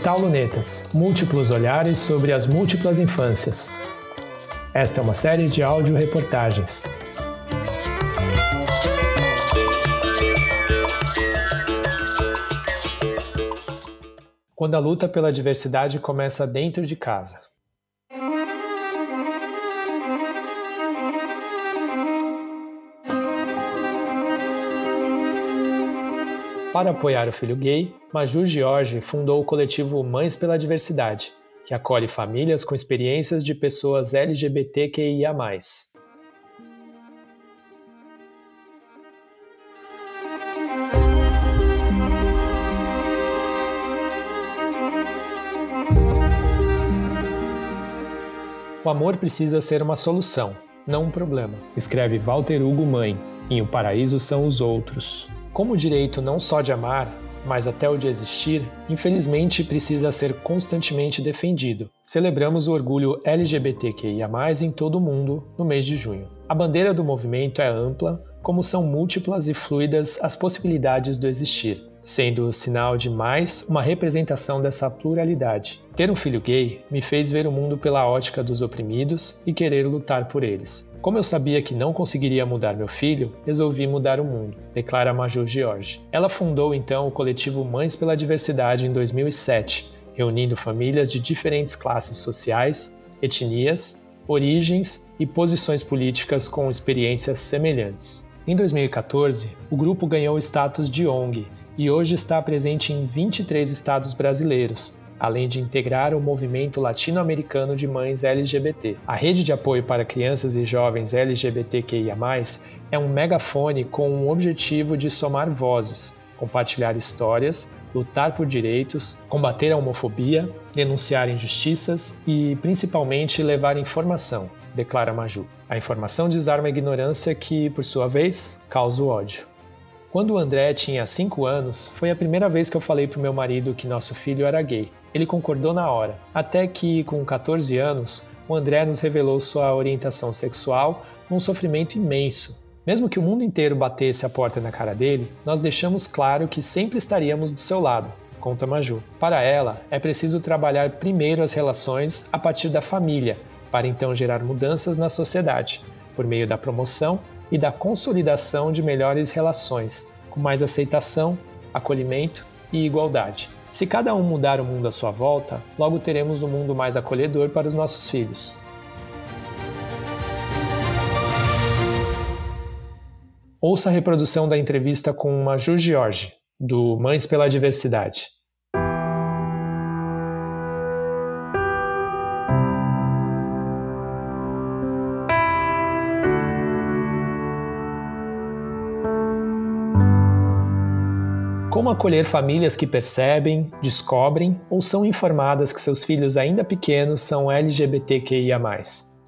Portal Lunetas Múltiplos olhares sobre as múltiplas infâncias. Esta é uma série de áudio-reportagens. Quando a luta pela diversidade começa dentro de casa. Para apoiar o filho gay, Maju Jorge fundou o coletivo Mães pela Diversidade, que acolhe famílias com experiências de pessoas LGBTQIA. O amor precisa ser uma solução, não um problema, escreve Walter Hugo Mãe, em O Paraíso são os Outros. Como o direito não só de amar, mas até o de existir, infelizmente precisa ser constantemente defendido. Celebramos o orgulho LGBTQIA, em todo o mundo no mês de junho. A bandeira do movimento é ampla, como são múltiplas e fluidas as possibilidades do existir sendo o sinal de mais uma representação dessa pluralidade. Ter um filho gay me fez ver o mundo pela ótica dos oprimidos e querer lutar por eles. Como eu sabia que não conseguiria mudar meu filho, resolvi mudar o mundo, declara Major George. Ela fundou então o coletivo Mães pela Diversidade em 2007, reunindo famílias de diferentes classes sociais, etnias, origens e posições políticas com experiências semelhantes. Em 2014, o grupo ganhou o status de ONG e hoje está presente em 23 estados brasileiros, além de integrar o movimento latino-americano de mães LGBT. A rede de apoio para crianças e jovens LGBTQIA, é um megafone com o objetivo de somar vozes, compartilhar histórias, lutar por direitos, combater a homofobia, denunciar injustiças e, principalmente, levar informação, declara Maju. A informação desarma a ignorância que, por sua vez, causa o ódio. Quando o André tinha 5 anos, foi a primeira vez que eu falei pro meu marido que nosso filho era gay. Ele concordou na hora, até que, com 14 anos, o André nos revelou sua orientação sexual num sofrimento imenso. Mesmo que o mundo inteiro batesse a porta na cara dele, nós deixamos claro que sempre estaríamos do seu lado, conta Maju. Para ela, é preciso trabalhar primeiro as relações a partir da família, para então gerar mudanças na sociedade, por meio da promoção e da consolidação de melhores relações, com mais aceitação, acolhimento e igualdade. Se cada um mudar o mundo à sua volta, logo teremos um mundo mais acolhedor para os nossos filhos. Ouça a reprodução da entrevista com Maju Jorge, do Mães pela Diversidade. Como acolher famílias que percebem, descobrem ou são informadas que seus filhos ainda pequenos são LGBTQIA.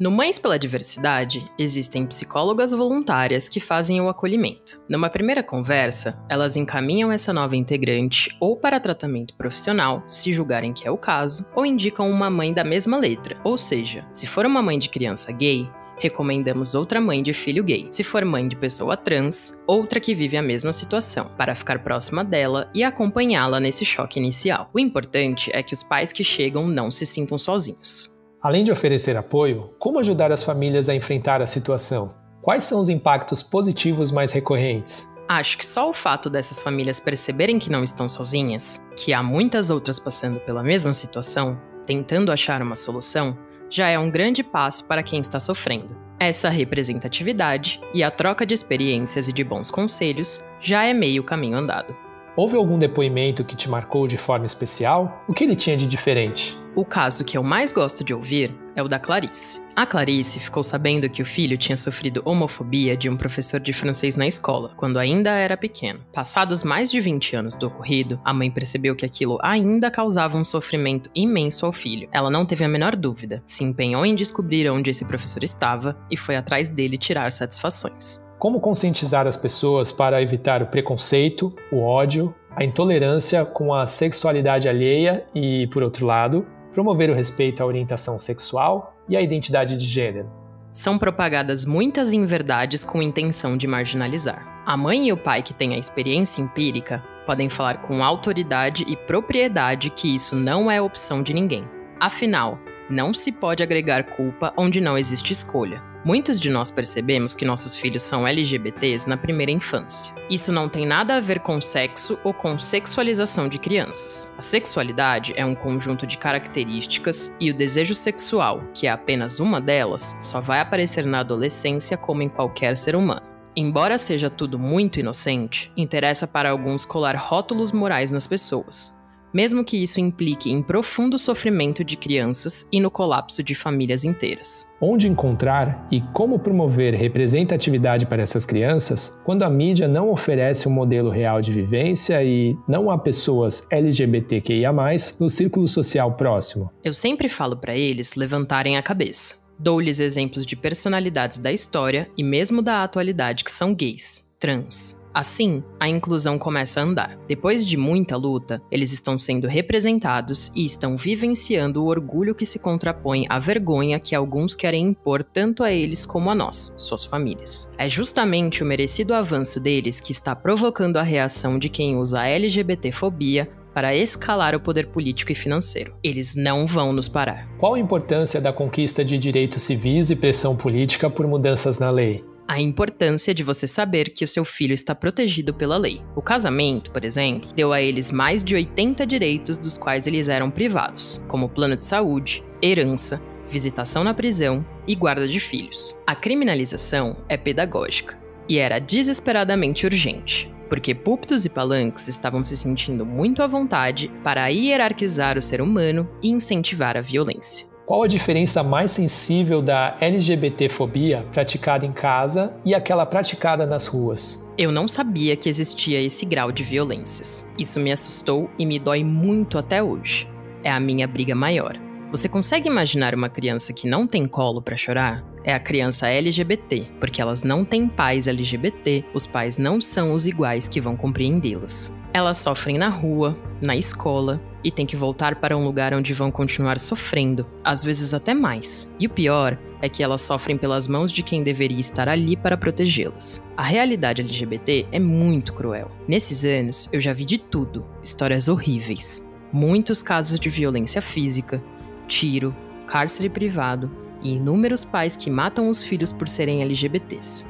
No Mães pela Diversidade, existem psicólogas voluntárias que fazem o acolhimento. Numa primeira conversa, elas encaminham essa nova integrante ou para tratamento profissional, se julgarem que é o caso, ou indicam uma mãe da mesma letra. Ou seja, se for uma mãe de criança gay, recomendamos outra mãe de filho gay. Se for mãe de pessoa trans, outra que vive a mesma situação, para ficar próxima dela e acompanhá-la nesse choque inicial. O importante é que os pais que chegam não se sintam sozinhos. Além de oferecer apoio, como ajudar as famílias a enfrentar a situação? Quais são os impactos positivos mais recorrentes? Acho que só o fato dessas famílias perceberem que não estão sozinhas, que há muitas outras passando pela mesma situação, tentando achar uma solução, já é um grande passo para quem está sofrendo. Essa representatividade e a troca de experiências e de bons conselhos já é meio caminho andado. Houve algum depoimento que te marcou de forma especial? O que ele tinha de diferente? O caso que eu mais gosto de ouvir é o da Clarice. A Clarice ficou sabendo que o filho tinha sofrido homofobia de um professor de francês na escola, quando ainda era pequeno. Passados mais de 20 anos do ocorrido, a mãe percebeu que aquilo ainda causava um sofrimento imenso ao filho. Ela não teve a menor dúvida, se empenhou em descobrir onde esse professor estava e foi atrás dele tirar satisfações. Como conscientizar as pessoas para evitar o preconceito, o ódio, a intolerância com a sexualidade alheia e, por outro lado, promover o respeito à orientação sexual e à identidade de gênero? São propagadas muitas inverdades com intenção de marginalizar. A mãe e o pai que têm a experiência empírica podem falar com autoridade e propriedade que isso não é opção de ninguém. Afinal, não se pode agregar culpa onde não existe escolha. Muitos de nós percebemos que nossos filhos são LGBTs na primeira infância. Isso não tem nada a ver com sexo ou com sexualização de crianças. A sexualidade é um conjunto de características e o desejo sexual, que é apenas uma delas, só vai aparecer na adolescência como em qualquer ser humano. Embora seja tudo muito inocente, interessa para alguns colar rótulos morais nas pessoas, mesmo que isso implique em profundo sofrimento de crianças e no colapso de famílias inteiras. Onde encontrar e como promover representatividade para essas crianças quando a mídia não oferece um modelo real de vivência e não há pessoas LGBTQIA, no círculo social próximo? Eu sempre falo para eles levantarem a cabeça. Dou-lhes exemplos de personalidades da história e mesmo da atualidade que são gays, trans. Assim, a inclusão começa a andar. Depois de muita luta, eles estão sendo representados e estão vivenciando o orgulho que se contrapõe à vergonha que alguns querem impor tanto a eles como a nós, suas famílias. É justamente o merecido avanço deles que está provocando a reação de quem usa a LGBTfobia para escalar o poder político e financeiro. Eles não vão nos parar. Qual a importância da conquista de direitos civis e pressão política por mudanças na lei? A importância de você saber que o seu filho está protegido pela lei. O casamento, por exemplo, deu a eles mais de 80 direitos dos quais eles eram privados, como plano de saúde, herança, visitação na prisão e guarda de filhos. A criminalização é pedagógica e era desesperadamente urgente, porque púlpitos e palanques estavam se sentindo muito à vontade para hierarquizar o ser humano e incentivar a violência. Qual a diferença mais sensível da LGBTfobia praticada em casa e aquela praticada nas ruas? Eu não sabia que existia esse grau de violências. Isso me assustou e me dói muito até hoje. É a minha briga maior. Você consegue imaginar uma criança que não tem colo para chorar? É a criança LGBT, porque elas não têm pais LGBT, os pais não são os iguais que vão compreendê-las. Elas sofrem na rua, na escola e têm que voltar para um lugar onde vão continuar sofrendo, às vezes até mais. E o pior é que elas sofrem pelas mãos de quem deveria estar ali para protegê-las. A realidade LGBT é muito cruel. Nesses anos, eu já vi de tudo, histórias horríveis. Muitos casos de violência física, tiro, cárcere privado e inúmeros pais que matam os filhos por serem LGBTs.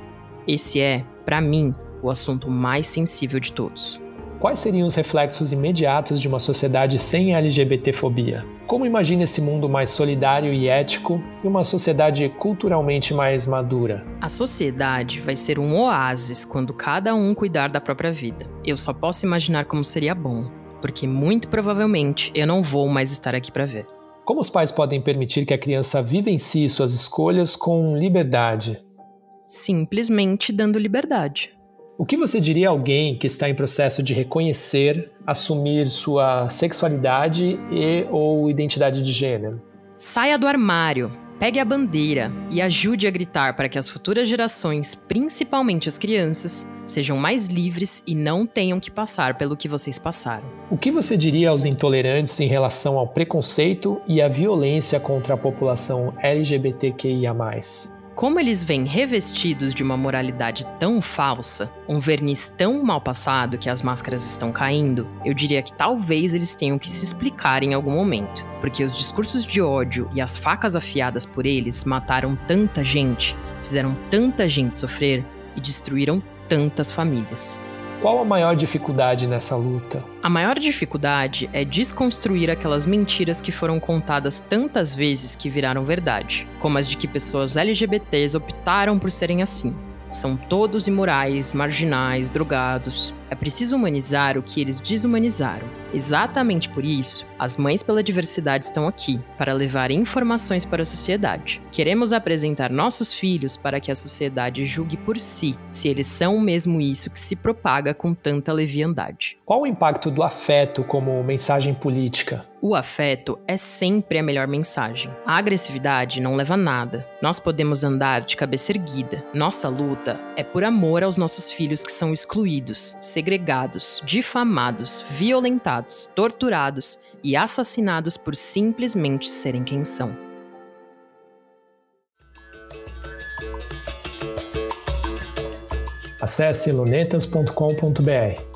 Esse é, para mim, o assunto mais sensível de todos. Quais seriam os reflexos imediatos de uma sociedade sem LGBTfobia? Como imagina esse mundo mais solidário e ético e uma sociedade culturalmente mais madura? A sociedade vai ser um oásis quando cada um cuidar da própria vida. Eu só posso imaginar como seria bom, porque muito provavelmente eu não vou mais estar aqui para ver. Como os pais podem permitir que a criança vivencie suas escolhas com liberdade? Simplesmente dando liberdade. O que você diria a alguém que está em processo de reconhecer, assumir sua sexualidade e ou identidade de gênero? Saia do armário, pegue a bandeira e ajude a gritar para que as futuras gerações, principalmente as crianças, sejam mais livres e não tenham que passar pelo que vocês passaram. O que você diria aos intolerantes em relação ao preconceito e à violência contra a população LGBTQIA? Como eles vêm revestidos de uma moralidade tão falsa, um verniz tão mal passado que as máscaras estão caindo, eu diria que talvez eles tenham que se explicar em algum momento, porque os discursos de ódio e as facas afiadas por eles mataram tanta gente, fizeram tanta gente sofrer e destruíram tantas famílias. Qual a maior dificuldade nessa luta? A maior dificuldade é desconstruir aquelas mentiras que foram contadas tantas vezes que viraram verdade, como as de que pessoas LGBTs optaram por serem assim. São todos imorais, marginais, drogados. É preciso humanizar o que eles desumanizaram. Exatamente por isso, as Mães pela Diversidade estão aqui, para levar informações para a sociedade. Queremos apresentar nossos filhos para que a sociedade julgue por si se eles são mesmo isso que se propaga com tanta leviandade. Qual o impacto do afeto como mensagem política? O afeto é sempre a melhor mensagem. A agressividade não leva a nada. Nós podemos andar de cabeça erguida. Nossa luta é por amor aos nossos filhos que são excluídos, segregados, difamados, violentados, torturados e assassinados por simplesmente serem quem são. Acesse lunetas.com.br